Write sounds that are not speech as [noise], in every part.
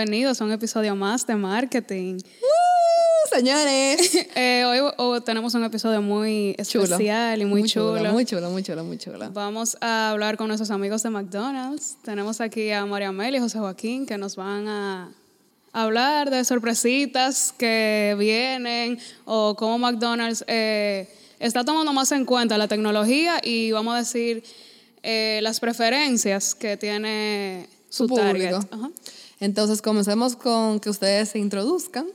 bienvenidos a un episodio más de marketing. Uh, señores. [laughs] Eh, hoy, hoy tenemos un episodio muy Chulo. especial y muy, chulo. Muy chulo, muy chulo, muy chulo. Vamos a hablar con nuestros amigos de McDonald's. Tenemos aquí a María Mel y José Joaquín que nos van a hablar de sorpresitas que vienen o cómo McDonald's eh, está tomando más en cuenta la tecnología y vamos a decir eh, las preferencias que tiene su, Su target. público. Ajá. Entonces, comencemos con que ustedes se introduzcan.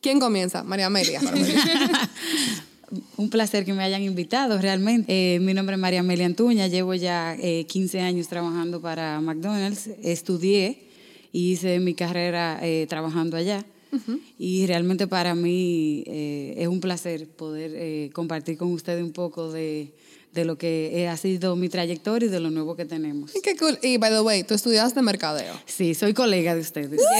¿Quién comienza? María Amelia. [laughs] Un placer que me hayan invitado, realmente. Eh, mi nombre es María Amelia Antuña, llevo ya eh, 15 años trabajando para McDonald's. Estudié y hice mi carrera eh, trabajando allá. Y realmente para mí eh, es un placer poder compartir con ustedes un poco de, de lo que ha sido mi trayectoria y de lo nuevo que tenemos. Qué cool. Y, by the way, tú estudiaste mercadeo. Sí, soy colega de ustedes. [laughs]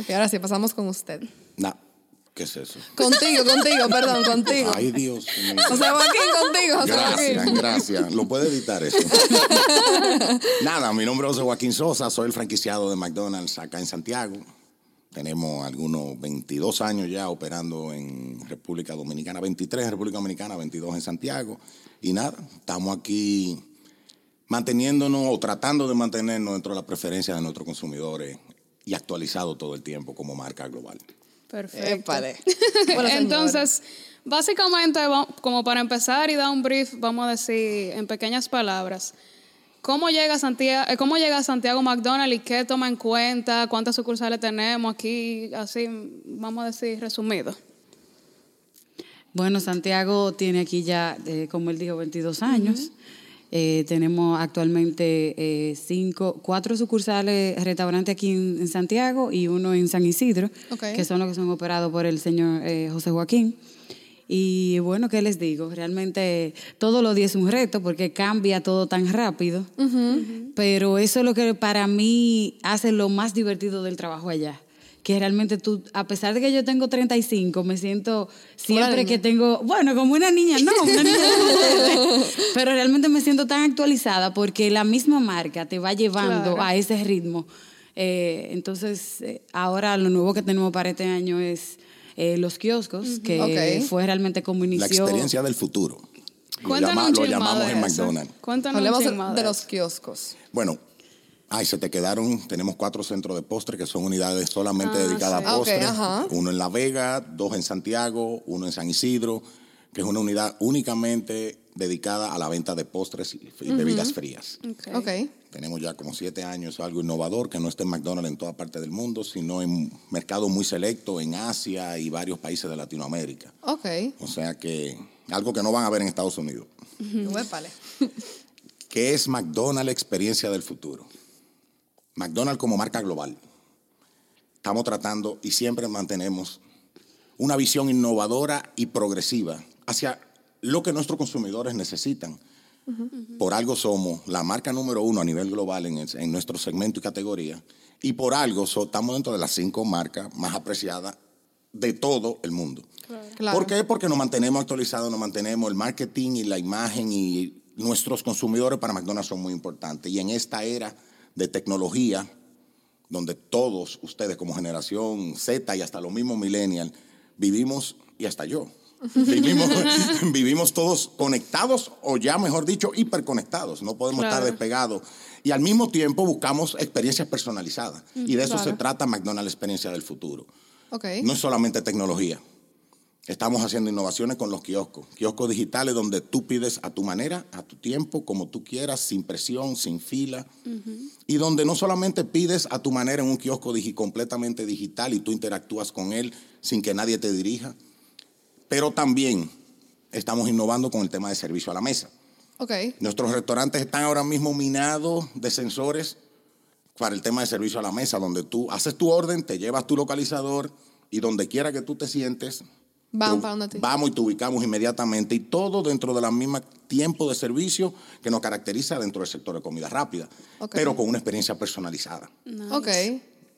Ok, ahora sí, pasamos con usted. No, ¿qué es eso? Contigo, contigo, perdón, contigo. Ay, Dios mío. José Joaquín, contigo, José Gracias, Joaquín. gracias. Lo puede editar eso. [laughs] Nada, mi nombre es José Joaquín Sosa, soy el franquiciado de McDonald's acá en Santiago. Tenemos algunos 22 años ya operando en República Dominicana, 23 en República Dominicana, 22 en Santiago. Y nada, estamos aquí manteniéndonos o tratando de mantenernos dentro de las preferencias de nuestros consumidores y actualizado todo el tiempo como marca global. Perfecto. Épale. [laughs] Bueno, señora. Entonces, básicamente, como para empezar y dar un brief, vamos a decir en pequeñas palabras, ¿cómo llega Santiago, cómo llega Santiago McDonald's y qué toma en cuenta? ¿Cuántas sucursales tenemos aquí? Así, vamos a decir resumido. Bueno, Santiago tiene aquí ya, eh, como él dijo, 22 años. Eh, tenemos actualmente eh, cinco, cuatro sucursales, restaurantes aquí en, en Santiago y uno en San Isidro, que son los que son operados por el señor eh, José Joaquín. Y bueno, ¿qué les digo? Realmente todos los días es un reto porque cambia todo tan rápido, pero eso es lo que para mí hace lo más divertido del trabajo allá. Que realmente tú, a pesar de que yo tengo 35, me siento siempre que tengo, bueno, como una niña, no, una niña [laughs] pero realmente me siento tan actualizada porque la misma marca te va llevando Claro. a ese ritmo. Eh, entonces, eh, ahora lo nuevo que tenemos para este año es eh, los kioscos, que fue realmente como inició. La experiencia del futuro. Lo, llama- llamamos de en. McDonald's. Cuéntanos Hablemos de, los kioscos. Bueno, ay, se te quedaron. Tenemos cuatro centros de postre que son unidades solamente Ah, dedicadas sí. a postre. Ok, ajá. Uno en La Vega, dos en Santiago, uno en San Isidro, que es una unidad únicamente dedicada a la venta de postres y, bebidas frías. Ok. Ok. Tenemos ya como siete años algo innovador que no está en McDonald's en toda parte del mundo, sino en mercados muy selectos en Asia y varios países de Latinoamérica. Ok. O sea que algo que no van a ver en Estados Unidos. [laughs] ¿Qué es McDonald's experiencia del futuro? McDonald's como marca global. Estamos tratando y siempre mantenemos una visión innovadora y progresiva hacia lo que nuestros consumidores necesitan. Por algo somos la marca número uno a nivel global en, nuestro segmento y categoría. Y por algo so- estamos dentro de las cinco marcas más apreciadas de todo el mundo. Claro. ¿Por qué? Porque nos mantenemos actualizados, nos mantenemos el marketing y la imagen y nuestros consumidores para McDonald's son muy importantes. Y en esta era de tecnología, donde todos ustedes como generación Z y hasta los mismos millennials vivimos, y hasta yo, vivimos, [laughs] [laughs] vivimos todos conectados o ya mejor dicho, hiperconectados. No podemos estar Claro. despegados. Y al mismo tiempo buscamos experiencias personalizadas. Y de eso claro. se trata McDonald's Experiencia del Futuro. Ok. No es solamente tecnología. Estamos haciendo innovaciones con los kioscos. Kioscos digitales donde tú pides a tu manera, a tu tiempo, como tú quieras, sin presión, sin fila. Y donde no solamente pides a tu manera en un kiosco digi- completamente digital y tú interactúas con él sin que nadie te dirija. Pero también estamos innovando con el tema de servicio a la mesa. Ok. Nuestros restaurantes están ahora mismo minados de sensores para el tema de servicio a la mesa, donde tú haces tu orden, te llevas tu localizador y donde quiera que tú te sientes, Van vamos y te ubicamos inmediatamente y todo dentro de la misma tiempo de servicio que nos caracteriza dentro del sector de comida rápida, pero con una experiencia personalizada. Ok.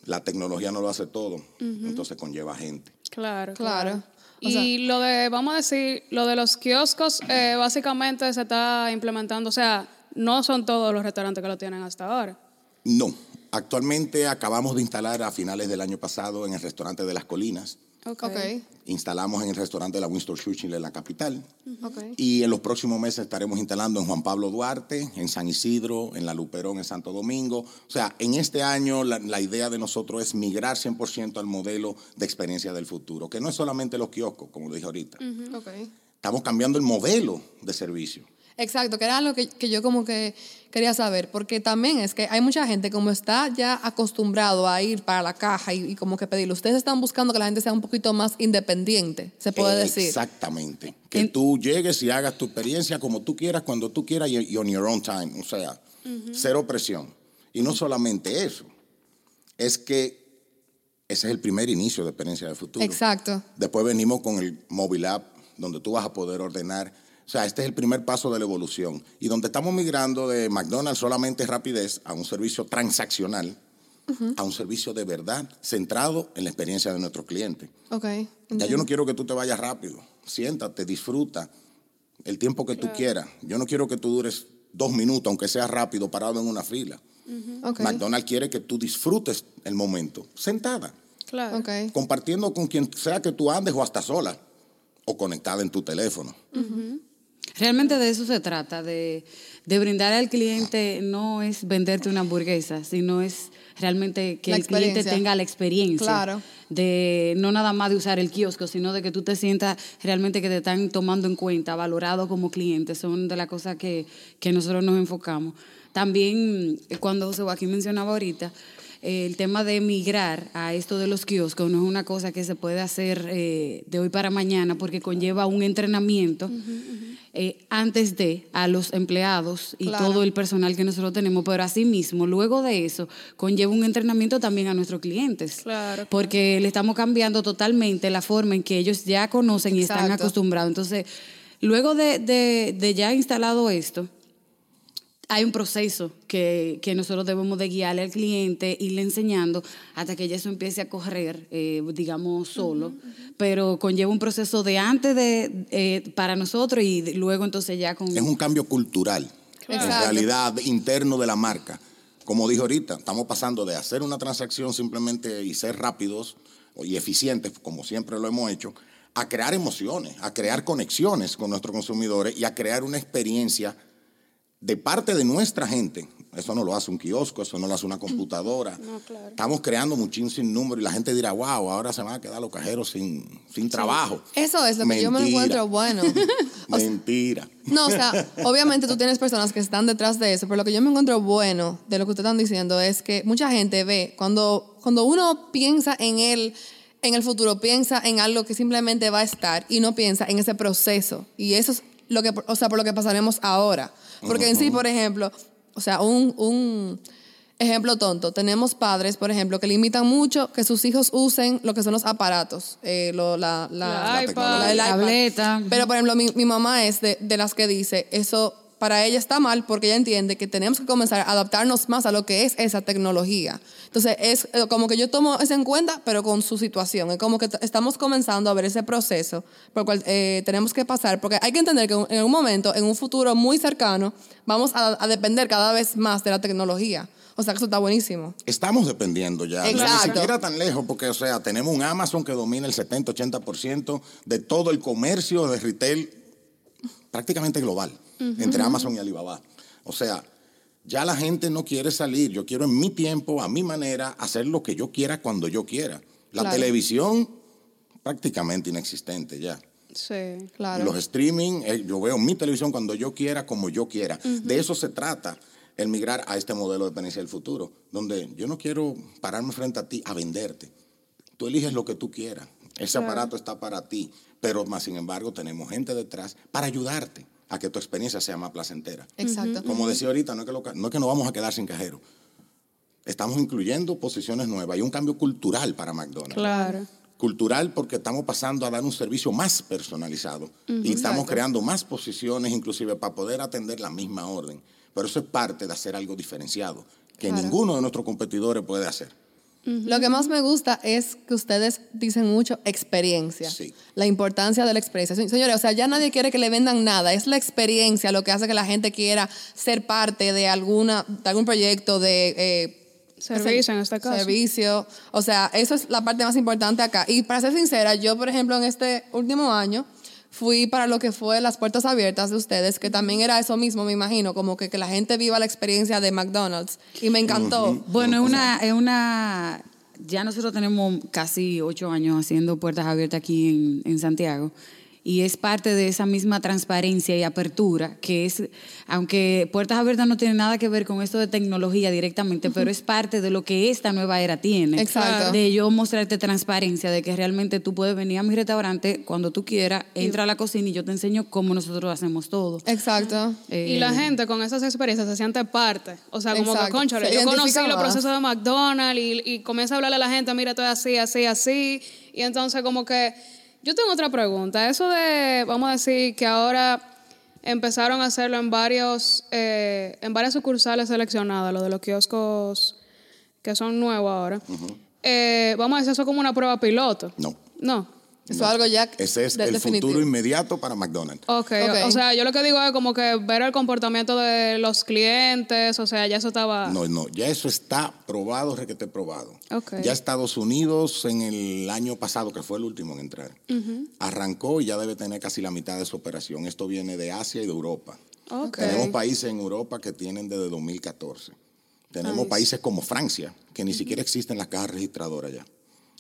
La tecnología no lo hace todo, entonces conlleva gente. Claro, Claro. claro. O sea- y lo de, vamos a decir, lo de los kioscos, eh, básicamente se está implementando, o sea, no son todos los restaurantes que lo tienen hasta ahora. No, Actualmente acabamos de instalar a finales del año pasado en el restaurante de las Colinas. Ok. Ok. Instalamos en el restaurante de la Winston Churchill en la capital. Ok. Y en los próximos meses estaremos instalando en Juan Pablo Duarte, en San Isidro, en La Luperón, en Santo Domingo. O sea, en este año la, la idea de nosotros es migrar 100% al modelo de experiencia del futuro, que no es solamente los kioscos, como lo dije ahorita. Estamos cambiando el modelo de servicio. Exacto, que era algo que, que yo como que quería saber, porque también es que hay mucha gente como está ya acostumbrado a ir para la caja y, y como que pedirlo. Ustedes están buscando que la gente sea un poquito más independiente, se puede decir. Exactamente. Que tú llegues y hagas tu experiencia como tú quieras, cuando tú quieras y, y on your own time. O sea, cero presión. Y no solamente eso, es que ese es el primer inicio de experiencia de futuro. Exacto. Después venimos con el mobile app, donde tú vas a poder ordenar. O sea, este es el primer paso de la evolución. Y donde estamos migrando de McDonald's solamente rapidez a un servicio transaccional, a un servicio de verdad centrado en la experiencia de nuestro cliente. Ok. Ya yo no quiero que tú te vayas rápido. Siéntate, disfruta el tiempo que tú quieras. Yo no quiero que tú dures dos minutos, aunque sea rápido, parado en una fila. Ok. McDonald's quiere que tú disfrutes el momento, sentada, Claro. Ok. compartiendo con quien sea que tú andes o hasta sola o conectada en tu teléfono. Realmente de eso se trata, de, de brindar al cliente no es venderte una hamburguesa, sino es realmente que el cliente tenga la experiencia. Claro. De no nada más de usar el kiosco, sino de que tú te sientas realmente que te están tomando en cuenta, valorado como cliente. Son de las cosas que, que nosotros nos enfocamos. También, eh, cuando José Joaquín mencionaba ahorita, el tema de migrar a esto de los kioscos no es una cosa que se puede hacer eh, de hoy para mañana porque conlleva un entrenamiento eh, antes de a los empleados y Claro. todo el personal que nosotros tenemos, pero asimismo, luego de eso, conlleva un entrenamiento también a nuestros clientes. Claro. Porque le estamos cambiando totalmente la forma en que ellos ya conocen y están acostumbrados. Entonces, luego de, de- de ya instalado esto, hay un proceso que, que nosotros debemos de guiarle al cliente, irle enseñando hasta que ya eso empiece a correr, eh, digamos, solo. Pero conlleva un proceso de antes de eh, para nosotros y de- luego entonces ya con... Es un cambio cultural, en Exacto. realidad interno de la marca. Como dije ahorita, estamos pasando de hacer una transacción simplemente y ser rápidos y eficientes, como siempre lo hemos hecho, a crear emociones, a crear conexiones con nuestros consumidores y a crear una experiencia de parte de nuestra gente. Eso no lo hace un kiosco, eso no lo hace una computadora. Estamos creando muchísimo número y la gente dirá, wow, ahora se van a quedar los cajeros sin, sin trabajo. Eso es lo que yo me encuentro bueno. [laughs] O sea, Mentira. No, o sea, obviamente tú tienes personas que están detrás de eso, pero lo que yo me encuentro bueno de lo que ustedes están diciendo es que mucha gente ve, cuando, cuando uno piensa en el, en el futuro, piensa en algo que simplemente va a estar y no piensa en ese proceso. Y eso es lo que, o sea, por lo que pasaremos ahora. Porque en sí, por ejemplo, o sea, un, un ejemplo tonto, tenemos padres, por ejemplo, que limitan mucho que sus hijos usen lo que son los aparatos, eh, lo- la, la, La iPad. la-. Tableta. Pero, por ejemplo, mi, mi mamá es de, de las que dice, eso para ella está mal porque ella entiende que tenemos que comenzar a adaptarnos más a lo que es esa tecnología. Entonces, es eh, como que yo tomo eso en cuenta, pero con su situación. Es como que estamos comenzando a ver ese proceso por el cual eh, tenemos que pasar, porque hay que entender que en un momento, en un futuro muy cercano, vamos a, a depender cada vez más de la tecnología. O sea, que eso está buenísimo. Estamos dependiendo ya. Exacto. Ni siquiera tan lejos, porque, o sea, tenemos un Amazon que domina el 70-80% de todo el comercio de retail prácticamente global, entre Amazon y Alibaba. O sea, ya la gente no quiere salir. Yo quiero en mi tiempo, a mi manera, hacer lo que yo quiera cuando yo quiera. La Claro. televisión prácticamente inexistente ya. Sí. Claro. Los streaming, eh, yo veo mi televisión cuando yo quiera, como yo quiera. De eso se trata el migrar a este modelo de dependencia del futuro, donde yo no quiero pararme frente a ti a venderte. Tú eliges lo que tú quieras. Ese aparato está para ti, pero más sin embargo tenemos gente detrás para ayudarte a que tu experiencia sea más placentera. Exacto. Como decía ahorita, no es, que lo no es que nos vamos a quedar sin cajero. Estamos incluyendo posiciones nuevas y un cambio cultural para McDonald's Claro. cultural porque estamos pasando a dar un servicio más personalizado y estamos Exacto. creando más posiciones inclusive para poder atender la misma orden. Pero eso es parte de hacer algo diferenciado que Claro. ninguno de nuestros competidores puede hacer. Lo que más me gusta es que ustedes dicen mucho experiencia. Sí. La importancia de la experiencia. Se- Señores, o sea, ya nadie quiere que le vendan nada. Es la experiencia lo que hace que la gente quiera ser parte de, alguna, de algún proyecto, de eh, Servicio en este caso. Servicio. O sea, eso es la parte más importante acá. Y para ser sincera, yo, por ejemplo, en este último año fui para lo que fue las puertas abiertas de ustedes, que también era eso mismo, me imagino, como que, que la gente viva la experiencia de McDonald's. Y me encantó. Bueno, es una, es una. Ya nosotros tenemos casi ocho años haciendo puertas abiertas aquí en, en Santiago. Y es parte de esa misma transparencia y apertura, que es, aunque Puertas Abiertas no tiene nada que ver con esto de tecnología directamente, pero es parte de lo que esta nueva era tiene. Exacto. De yo mostrarte transparencia, de que realmente tú puedes venir a mi restaurante cuando tú quieras, entra a la cocina y yo te enseño cómo nosotros hacemos todo. Exacto. Y la Eh, gente con esas experiencias se siente parte. O sea, como Exacto. que, conchale, Se yo conocí identifica los más. procesos de McDonald's y, y comienza a hablarle a la gente, mira, esto es así, así, así. Y entonces como que yo tengo otra pregunta. Eso de, vamos a decir, que ahora empezaron a hacerlo en varios, eh, en varias sucursales seleccionadas, lo de los kioscos que son nuevos ahora. Eh, vamos a decir eso como una prueba piloto. No. No. Eso es algo ya Ese es de- el definitivo. futuro inmediato para McDonald's. Ok, Ok. o sea, yo lo que digo es como que ver el comportamiento de los clientes, o sea, ya eso estaba... No, no, ya eso está probado, requete probado. Ok. Ya Estados Unidos en el año pasado, que fue el último en entrar, arrancó y ya debe tener casi la mitad de su operación. Esto viene de Asia y de Europa. Ok. Tenemos países en Europa que tienen desde 2014. Tenemos países como Francia, que ni siquiera existen las cajas registradoras ya.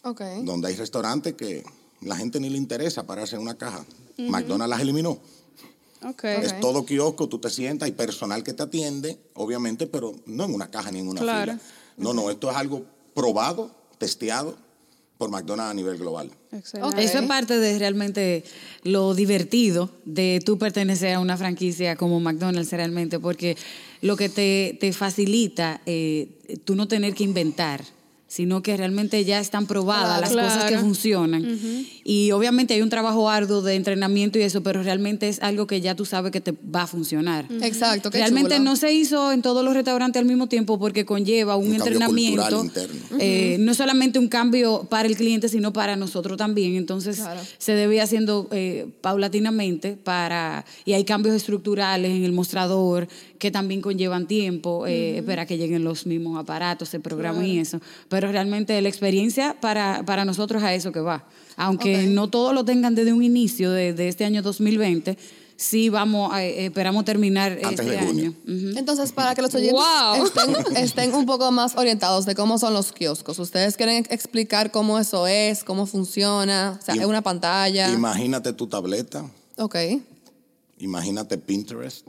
Ok. Donde hay restaurantes que la gente ni le interesa pararse en una caja. McDonald's las eliminó. Es todo kiosco, tú te sientas, hay personal que te atiende, obviamente, pero no en una caja ni en una Claro. fila. No, no, esto es algo probado, testeado por McDonald's a nivel global. Excelente. Ok. Eso es parte de realmente lo divertido de tú pertenecer a una franquicia como McDonald's realmente, porque lo que te, te facilita eh, tú no tener que inventar, sino que realmente ya están probadas las Claro. cosas que funcionan. Y obviamente hay un trabajo arduo de entrenamiento y eso, pero realmente es algo que ya tú sabes que te va a funcionar. Exacto. qué Realmente chulo. no se hizo en todos los restaurantes al mismo tiempo porque conlleva un, entrenamiento, interno. eh, no solamente un cambio para el cliente, sino para nosotros también. Entonces Claro. se debe ir haciendo eh, paulatinamente para y hay cambios estructurales en el mostrador que también conllevan tiempo, eh, espera que lleguen los mismos aparatos, se programen y eso. Pero realmente la experiencia para, para nosotros a eso que va. Aunque Ok. no todos lo tengan desde un inicio de, de este año 2020, sí vamos, a- eh, esperamos terminar Antes este de junio. año. Ujú. Entonces, para que los oyentes Wow. estén, estén un poco más orientados de cómo son los kioscos, ¿ustedes quieren explicar cómo eso es, cómo funciona? O sea, Im- es una pantalla. Imagínate tu tableta, ok. imagínate Pinterest,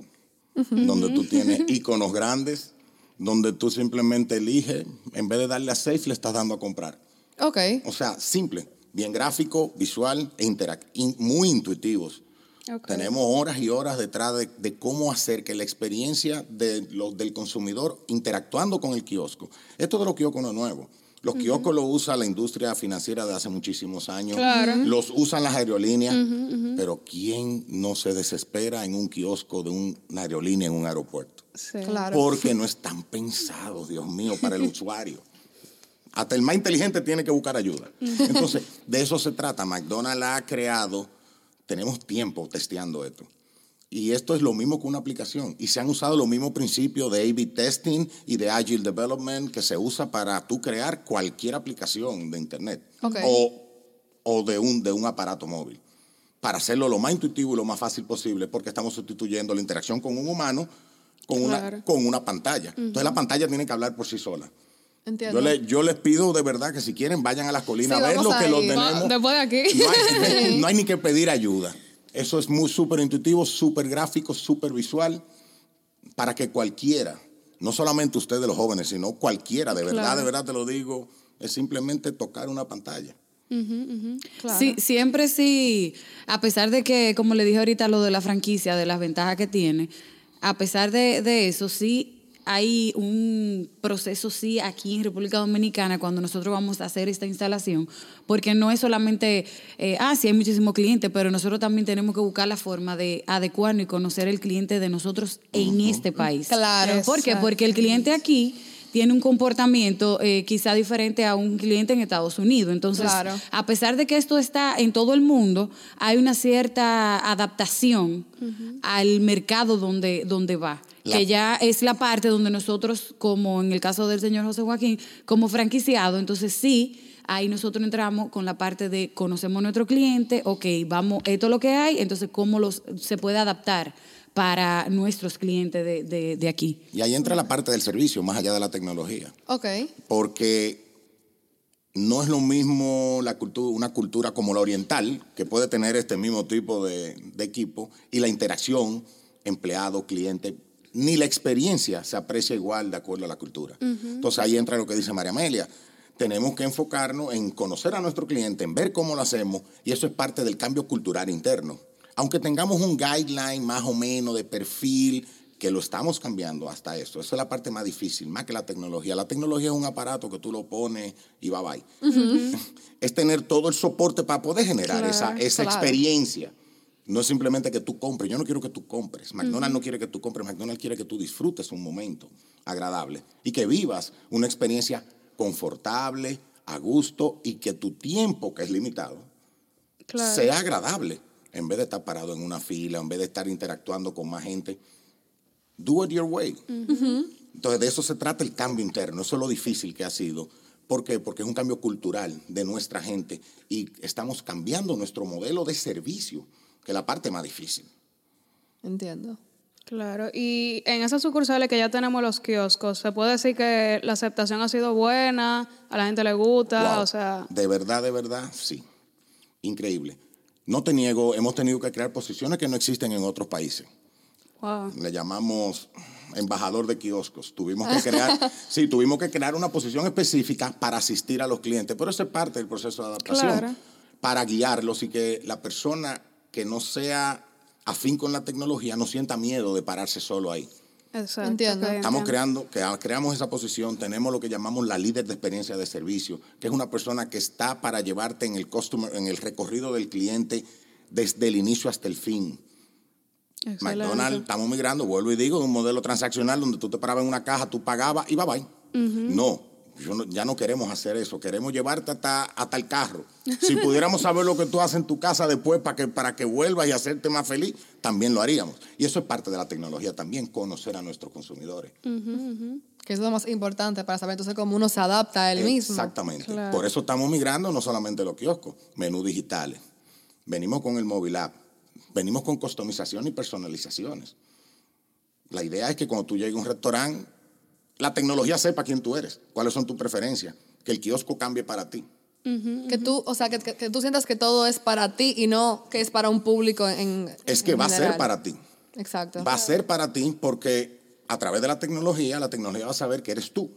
donde tú tienes iconos grandes, donde tú simplemente eliges, en vez de darle a safe, le estás dando a comprar. Ok. O sea, simple, bien gráfico, visual e interac- in- muy intuitivos. Ok. Tenemos horas y horas detrás de, de cómo hacer que la experiencia de los del consumidor interactuando con el kiosco. Esto de los kioscos no es nuevo. Los kioscos los usa la industria financiera de hace muchísimos años. Claro. Los usan las aerolíneas. Pero ¿quién no se desespera en un kiosco de un- una aerolínea en un aeropuerto? Sí. Claro. Porque no están pensados, Dios mío, para el usuario. Hasta el más inteligente tiene que buscar ayuda. Entonces, de eso se trata. McDonald's ha creado, tenemos tiempo testeando esto. Y esto es lo mismo que una aplicación. Y se han usado los mismos principios de A-B testing y de Agile Development que se usa para tú crear cualquier aplicación de Internet Ok. o, o de, un, de un aparato móvil. Para hacerlo lo más intuitivo y lo más fácil posible, porque estamos sustituyendo la interacción con un humano con, Claro. una, con una pantalla. Entonces la pantalla tiene que hablar por sí sola. Entiendo. Yo, le- yo les pido de verdad que si quieren vayan a las colinas Sí, a ver lo que a lo ir. Va- tenemos. Después de aquí. No hay, [laughs] no hay ni que pedir ayuda. Eso es muy súper intuitivo, súper gráfico, súper visual, para que cualquiera, no solamente ustedes los jóvenes, sino cualquiera, de verdad, Claro. de verdad te lo digo, es simplemente tocar una pantalla. Claro. Sí, siempre sí, a pesar de que, como le dije ahorita, lo de la franquicia, de las ventajas que tiene, a pesar de, de eso, sí hay un proceso, sí, aquí en República Dominicana, cuando nosotros vamos a hacer esta instalación, porque no es solamente, eh, ah, sí, hay muchísimos clientes, pero nosotros también tenemos que buscar la forma de adecuarnos y conocer el cliente de nosotros en este país. Claro. ¿Por qué? Porque el cliente aquí tiene un comportamiento eh, quizá diferente a un cliente en Estados Unidos. Entonces, Claro. a pesar de que esto está en todo el mundo, hay una cierta adaptación al mercado donde, donde va. La- Que ya es la parte donde nosotros, como en el caso del señor José Joaquín, como franquiciado, entonces sí, ahí nosotros entramos con la parte de conocemos a nuestro cliente, ok, vamos, esto es lo que hay, entonces cómo los, se puede adaptar para nuestros clientes de, de- de aquí. Y ahí entra la parte del servicio, más allá de la tecnología. Ok. Porque no es lo mismo la cultura, una cultura como la oriental, que puede tener este mismo tipo de, de equipo, y la interacción empleado-cliente, ni la experiencia se aprecia igual de acuerdo a la cultura. Entonces ahí entra lo que dice María Amelia. Tenemos que enfocarnos en conocer a nuestro cliente, en ver cómo lo hacemos, y eso es parte del cambio cultural interno. Aunque tengamos un guideline más o menos de perfil, que lo estamos cambiando hasta eso. Esa es la parte más difícil, más que la tecnología. La tecnología es un aparato que tú lo pones y va bye. [laughs] es tener todo el soporte para poder generar Claro, esa, esa claro. experiencia. No es simplemente que tú compres. Yo no quiero que tú compres. McDonald's no quiere que tú compres. McDonald's quiere que tú disfrutes un momento agradable y que vivas una experiencia confortable, a gusto y que tu tiempo, que es limitado, Claro. sea agradable. En vez de estar parado en una fila, en vez de estar interactuando con más gente, do it your way. Entonces, de eso se trata el cambio interno. Eso es lo difícil que ha sido. ¿Por qué? Porque es un cambio cultural de nuestra gente y estamos cambiando nuestro modelo de servicio, que es la parte más difícil. Entiendo. Claro, y en esas sucursales que ya tenemos los kioscos, ¿se puede decir que la aceptación ha sido buena? ¿A la gente le gusta? Wow. O sea, De verdad, de verdad, sí. Increíble. No te niego, hemos tenido que crear posiciones que no existen en otros países. wow. le llamamos embajador de kioscos. Tuvimos que [laughs] crear, sí, tuvimos que crear una posición específica para asistir a los clientes, pero eso es parte del proceso de adaptación, Claro. para guiarlos y que la persona que no sea afín con la tecnología no sienta miedo de pararse solo ahí. Exacto. Entiendo. Estamos creando, que creamos esa posición, tenemos lo que llamamos la líder de experiencia de servicio, que es una persona que está para llevarte en el customer, en el recorrido del cliente desde el inicio hasta el fin. Excelente. McDonald's, estamos migrando, vuelvo y digo, de un modelo transaccional donde tú te parabas en una caja, tú pagabas y bye bye. No, yo no- ya no queremos hacer eso, queremos llevarte hasta, hasta el carro. Si pudiéramos saber lo que tú haces en tu casa después para que, para que vuelvas y hacerte más feliz, también lo haríamos. Y eso es parte de la tecnología también, conocer a nuestros consumidores. Que eso es lo más importante para saber entonces cómo uno se adapta a él mismo. Exactamente. Claro. Por eso estamos migrando no solamente los kioscos, menús digitales. Venimos con el móvil app, venimos con customización y personalizaciones. La idea es que cuando tú llegues a un restaurante, la tecnología sepa quién tú eres, cuáles son tus preferencias, que el kiosco cambie para ti. Que tú, o sea, que, que- que tú sientas que todo es para ti y no que es para un público en Es que en va a ser para ti. Exacto. Va a ser para ti porque a través de la tecnología, la tecnología va a saber que eres tú.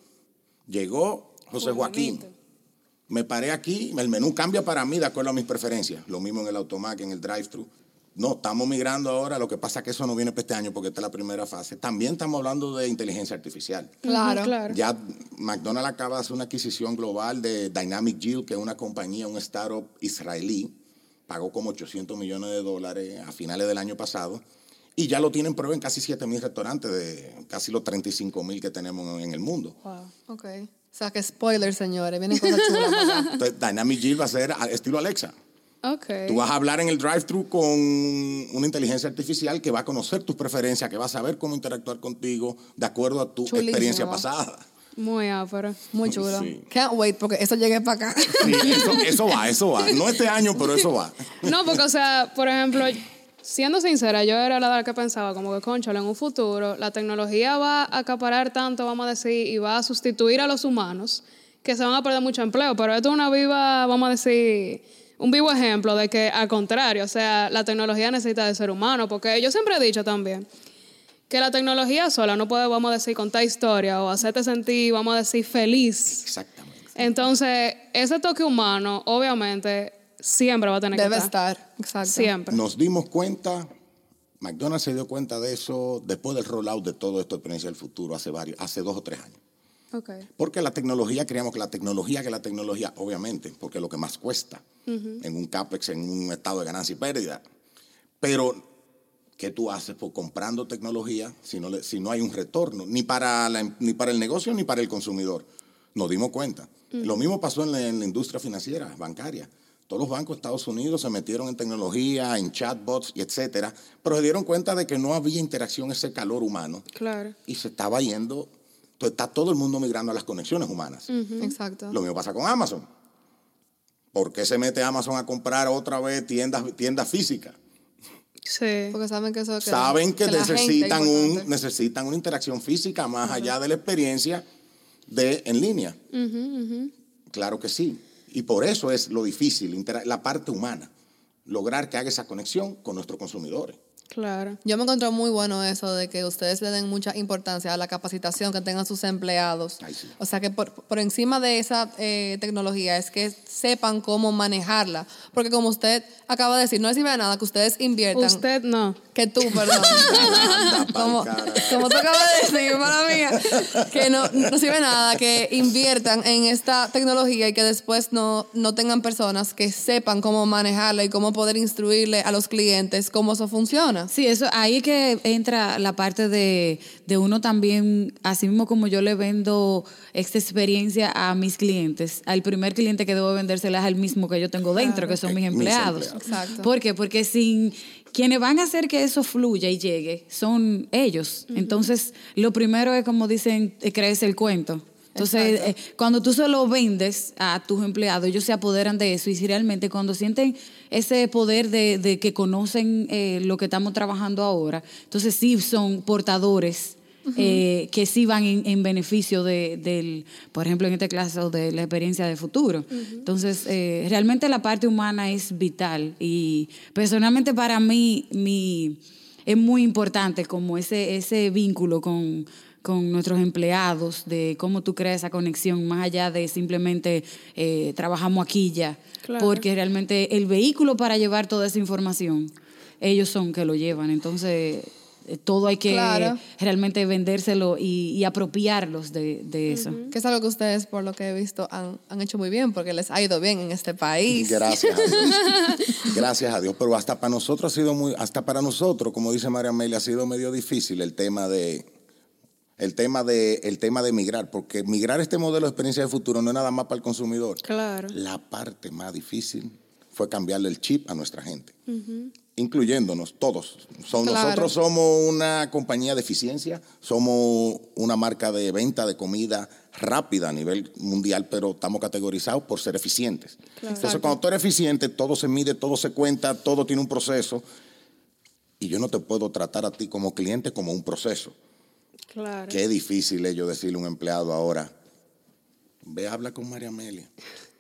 Llegó José Joaquín. Me paré aquí, el menú cambia para mí de acuerdo a mis preferencias. Lo mismo en el automac, en el drive-thru. No, estamos migrando ahora. Lo que pasa es que eso no viene para este año porque esta es la primera fase. También estamos hablando de inteligencia artificial. Claro. Claro. Ya McDonald's acaba de hacer una adquisición global de Dynamic Yield, que es una compañía, un startup israelí. Pagó como 800 millones de dólares a finales del año pasado. Y ya lo tienen prueba en casi 7 mil restaurantes de casi los 35 mil que tenemos en el mundo. Wow. Ok. O sea, que spoiler, señores. Vienen cosas chulas. [laughs] Entonces, Dynamic Yield va a ser estilo Alexa. Tú vas a hablar en el drive-thru con una inteligencia artificial que va a conocer tus preferencias, que va a saber cómo interactuar contigo de acuerdo a tu Chulísimo. experiencia pasada. Muy ápero. Muy chulo. Sí. Can't wait porque eso llegue para acá. Sí, eso, eso va, eso va. No este año, pero eso va. No, porque, o sea, por ejemplo, siendo sincera, yo era la que pensaba, como que, concho, en un futuro, la tecnología va a acaparar tanto, vamos a decir, y va a sustituir a los humanos, que se van a perder mucho empleo. Pero esto es una viva, vamos a decir, un vivo ejemplo de que, al contrario, o sea, la tecnología necesita de ser humano, porque yo siempre he dicho también que la tecnología sola no puede, vamos a decir, contar historia o hacerte sentir, vamos a decir, feliz. Exactamente. Entonces, ese toque humano, obviamente, siempre va a tener Debe que estar. estar. Exacto. Siempre. Nos dimos cuenta, McDonald's se dio cuenta de eso después del rollout de todo esto de experiencia del futuro hace varios, hace dos o tres años. Porque la tecnología, creíamos que la tecnología, que la tecnología, obviamente, porque es lo que más cuesta en un CAPEX, en un estado de ganancia y pérdida. Pero ¿qué tú haces? Pues comprando tecnología si no, le- si no hay un retorno, ni para, la- ni para el negocio ni para el consumidor. Nos dimos cuenta. Lo mismo pasó en la, en la industria financiera, bancaria. Todos los bancos de Estados Unidos se metieron en tecnología, en chatbots y etcétera, pero se dieron cuenta de que no había interacción, ese calor humano, Claro. y se estaba yendo, entonces está todo el mundo migrando a las conexiones humanas. Exacto. Lo mismo pasa con Amazon. ¿Por qué se mete Amazon a comprar otra vez tiendas, tiendas físicas? Sí. Porque saben que eso que Saben que, es necesitan, un, necesitan una interacción física más allá de la experiencia de en línea. Claro que sí. Y por eso es lo difícil, la parte humana, lograr que haga esa conexión con nuestros consumidores. Claro. Yo me encontré muy bueno eso de que ustedes le den mucha importancia a la capacitación que tengan sus empleados. Ay, sí. O sea, que por, por encima de esa eh, tecnología es que sepan cómo manejarla. Porque como usted acaba de decir, no sirve de nada que ustedes inviertan. Usted no. Que tú, perdón. [laughs] [laughs] Como, como tú acabas de decir, para mía, que no, no sirve nada que inviertan en esta tecnología y que después no, no tengan personas que sepan cómo manejarla y cómo poder instruirle a los clientes cómo eso funciona. Sí, eso ahí es que entra la parte de, de uno también, así mismo como yo le vendo esta experiencia a mis clientes, al primer cliente que debo vendérsela es al mismo que yo tengo dentro, que son mis Mis empleados. empleados. Exacto. ¿Por qué? Porque sin quienes van a hacer que eso fluya y llegue son ellos. Entonces, lo primero es como dicen, crees el cuento. Entonces, eh, cuando tú se lo vendes a tus empleados, ellos se apoderan de eso y si realmente cuando sienten ese poder de, de que conocen eh, lo que estamos trabajando ahora, entonces sí son portadores eh, que sí van en, en beneficio de, del, por ejemplo, en este caso, de la experiencia de futuro. Entonces, eh, realmente la parte humana es vital y personalmente para mí, mi, es muy importante como ese, ese vínculo con, con nuestros empleados, de cómo tú creas esa conexión, más allá de simplemente eh, trabajamos aquí ya. Claro. Porque realmente el vehículo para llevar toda esa información, ellos son que lo llevan. Entonces, eh, todo hay que Claro. realmente vendérselo y, y apropiarlos de, de eso. Que es algo que ustedes, por lo que he visto, han, han hecho muy bien porque les ha ido bien en este país. Gracias a Dios. [laughs] Gracias a Dios. Pero hasta para nosotros ha sido muy, hasta para nosotros, como dice María Amelia, ha sido medio difícil el tema de el tema de el tema de migrar, porque migrar este modelo de experiencia de futuro no es nada más para el consumidor. Claro. La parte más difícil fue cambiarle el chip a nuestra gente, incluyéndonos todos. Claro. Nosotros somos una compañía de eficiencia, somos una marca de venta de comida rápida a nivel mundial, pero estamos categorizados por ser eficientes. Entonces, cuando tú eres eficiente, todo se mide, todo se cuenta, todo tiene un proceso. Y yo no te puedo tratar a ti como cliente como un proceso. Claro. Qué difícil es yo decirle a un empleado ahora, ve, habla con María Amelia.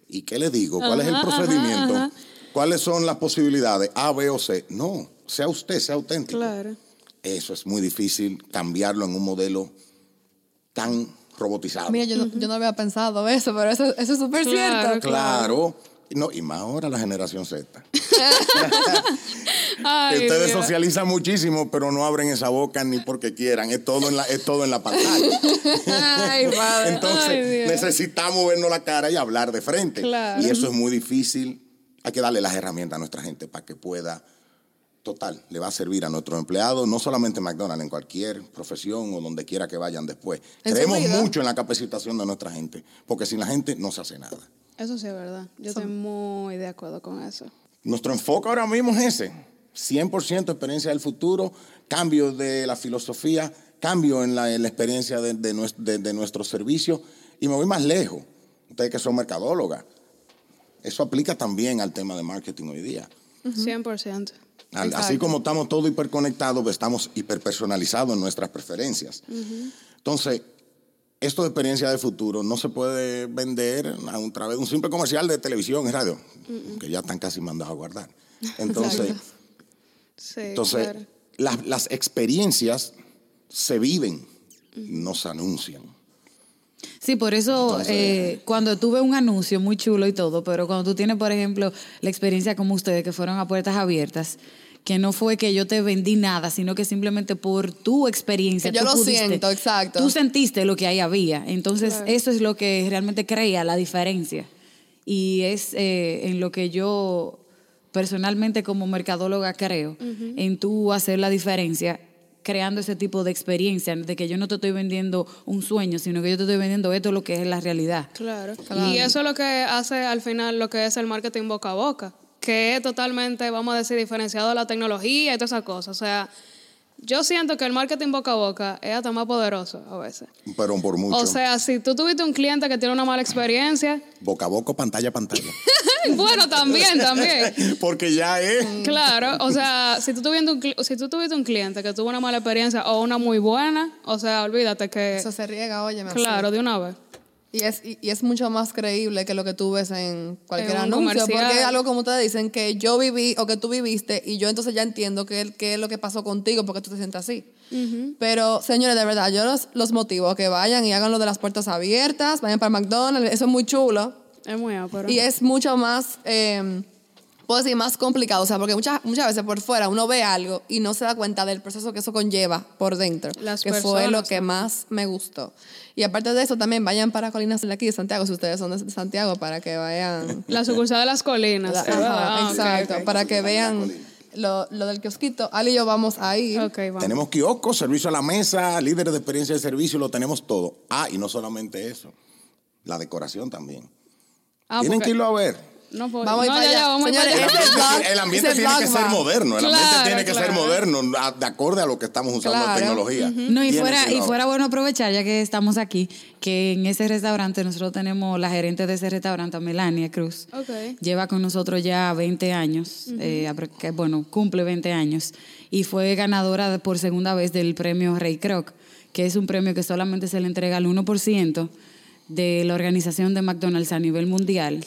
¿Y qué le digo? ¿Cuál es el procedimiento? ¿Cuáles son las posibilidades? A, B o C. No, sea usted, sea auténtico. Claro. Eso es muy difícil cambiarlo en un modelo tan robotizado. Mira, yo, no, yo no había pensado eso, pero eso, eso es súper Claro, cierto. claro. No, y más ahora la generación Z. [laughs] Ay, ustedes socializan muchísimo, pero no abren esa boca ni porque quieran. Es todo en la, es todo en la pantalla. [laughs] Ay. Entonces Ay, necesitamos vernos la cara y hablar de frente. Claro. Y eso es muy difícil. Hay que darle las herramientas a nuestra gente para que pueda, total, le va a servir a nuestros empleados, no solamente en McDonald's, en cualquier profesión o donde quiera que vayan después. Creemos mucho en la capacitación de nuestra gente, porque sin la gente no se hace nada. Eso sí es verdad. Yo estoy muy de acuerdo con eso. Nuestro enfoque ahora mismo es ese. 100% experiencia del futuro, cambio de la filosofía, cambio en la, en la experiencia de, de, de- de nuestro servicio. Y me voy más lejos. Ustedes que son mercadólogas. Eso aplica también al tema de marketing hoy día. 100%. Al- Exacto. así como estamos todos hiperconectados, estamos hiperpersonalizados en nuestras preferencias. Entonces, esto de experiencia de futuro no se puede vender a través de un simple comercial de televisión y radio, que ya están casi mandados a guardar. Entonces. Sí, entonces claro. las, las experiencias se viven, no se anuncian. Sí, por eso Entonces- eh, cuando tuve un anuncio muy chulo y todo, pero cuando tú tienes, por ejemplo, la experiencia como ustedes, que fueron a puertas abiertas, que no fue que yo te vendí nada, sino que simplemente por tu experiencia. Que yo tú lo pudiste- siento, exacto. Tú sentiste lo que ahí había. Entonces, eso es lo que realmente crea la diferencia. Y es eh, en lo que yo personalmente como mercadóloga creo en tú hacer la diferencia creando ese tipo de experiencia, de que yo no te estoy vendiendo un sueño, sino que yo te estoy vendiendo esto lo que es la realidad. Claro. Y eso es lo que hace al final lo que es el marketing boca a boca, que es totalmente, vamos a decir, diferenciado de la tecnología y todas esas cosas. O sea, yo siento que el marketing boca a boca es hasta más poderoso a veces. Pero por mucho. O sea, si tú tuviste un cliente que tiene una mala experiencia, boca a boca, pantalla a pantalla. [laughs] bueno, también, también. [laughs] Porque ya es. Claro, o sea, si tú, tuviste un, si tú tuviste un cliente que tuvo una mala experiencia o una muy buena, o sea, olvídate que... Eso se riega, oye, Claro, de una vez. Y es, y, y es mucho más creíble que lo que tú ves en cualquier En anuncio. comercial. Porque es algo como ustedes dicen, que yo viví o que tú viviste y yo entonces ya entiendo qué, qué es lo que pasó contigo porque tú te sientes así. Pero, señores, de verdad, yo los, los motivo a que vayan y hagan lo de las puertas abiertas, vayan para McDonald's, eso es muy chulo. Es muy ápero. Y es mucho más, eh, puedo decir, más complicado. O sea, porque muchas, muchas veces por fuera uno ve algo y no se da cuenta del proceso que eso conlleva por dentro. Las que fue lo que más me gustó. Y aparte de eso, también vayan para Colinas de aquí de Santiago, si ustedes son de Santiago, para que vayan. La sucursal de las colinas. La- ajá, Ah, exacto, para que vean lo, lo del kiosquito. Ali y yo vamos a ir. Ok, vamos. Tenemos kioscos, servicio a la mesa, líderes de experiencia de servicio, lo tenemos todo. Ah, y no solamente eso, la decoración también. Ah, Tienen porque- que irlo a ver. No, pues, Vamos a ir no, para ya, allá. vamos Señores, para allá. blog- el ambiente tiene que ser moderno, el ambiente Claro, tiene que ser moderno, a- de acorde a lo que estamos usando Claro. tecnología. No, y fuera, que y fuera bueno aprovechar, ya que estamos aquí, que en ese restaurante nosotros tenemos la gerente de ese restaurante, Melania Cruz. Lleva con nosotros ya 20 años, eh, que, bueno, cumple 20 años, y fue ganadora por segunda vez del premio Rey Kroc, que es un premio que solamente se le entrega al 1% de la organización de McDonald's a nivel mundial.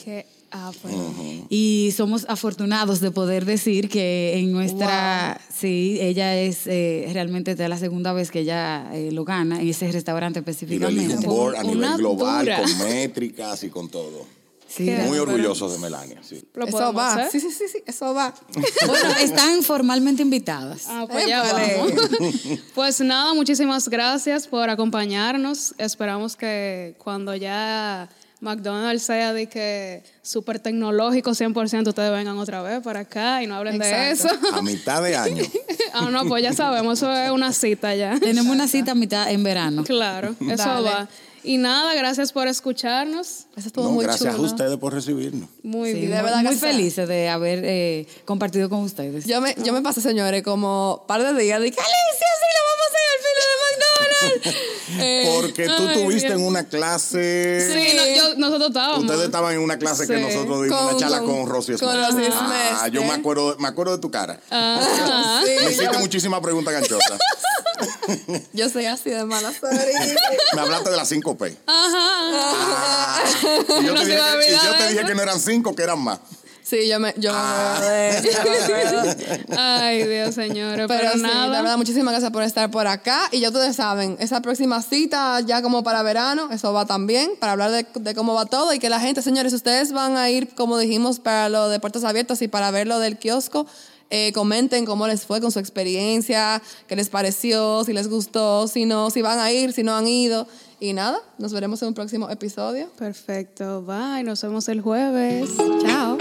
Qué ápero. Y somos afortunados de poder decir que en nuestra, sí, ella es eh, realmente de la segunda vez que ella eh, lo gana en ese restaurante Y específicamente. un board a Una nivel global, dura. con métricas y con todo. Sí, Muy pero- orgullosos de Melania, sí. ¿Lo Eso va. hacer? Sí, sí, sí, sí, eso va. [laughs] Bueno, están formalmente invitadas. Ah, pues ya Épale. vamos. [laughs] Pues nada, muchísimas gracias por acompañarnos. Esperamos que cuando ya McDonald's sea de que súper tecnológico 100%, ustedes vengan otra vez para acá y no hablen de eso. A mitad de año. [laughs] ah, no, pues ya sabemos, eso es una cita ya. Tenemos una cita a mitad en verano. Claro, eso Dale. va. Y nada, gracias por escucos. Eso estuvo No, muy gracias chulo. a ustedes por recibirnos. Muy Sí, bien. de muy, verdad que muy felices de haber eh, compartido con ustedes. Yo me, yo me pasé, señores, como un par de días. Dije, Alicia, sí, lo vamos a hacer al filo de McDonald's. Eh, [laughs] Porque tú ay, tuviste Dios. en una clase. Sí, no, yo- nosotros estábamos. Ustedes estaban en una clase que nosotros dimos Con- una charla con- con Rosy con Smith. Rosy Ah, yo me ¿eh? acuerdo, me acuerdo de tu cara. Sí, [laughs] me hiciste yo, muchísimas preguntas ganchosas. [laughs] [laughs] yo soy así de mala, sorry. me hablaste de las 5 P. Ajá. Y yo, No te se dije, va a que, y yo te dije que no eran 5, que eran más. Sí, yo me, yo me Ah. yo me. [laughs] Ay, Dios, señores. Pero, Pero, sí, nada. de verdad, muchísimas gracias por estar por acá. Y ya ustedes saben, esa próxima cita, ya como para verano, eso va también, para hablar de, de cómo va todo. Y que la gente, señores, ustedes van a ir, como dijimos, para lo de puertas abiertas y para ver lo del kiosco. Eh, comenten cómo les fue con su experiencia, qué les pareció, si les gustó, si no, si van a ir, si no han ido. Y nada, nos veremos en un próximo episodio. Perfecto. Bye. Nos vemos el jueves. Chao.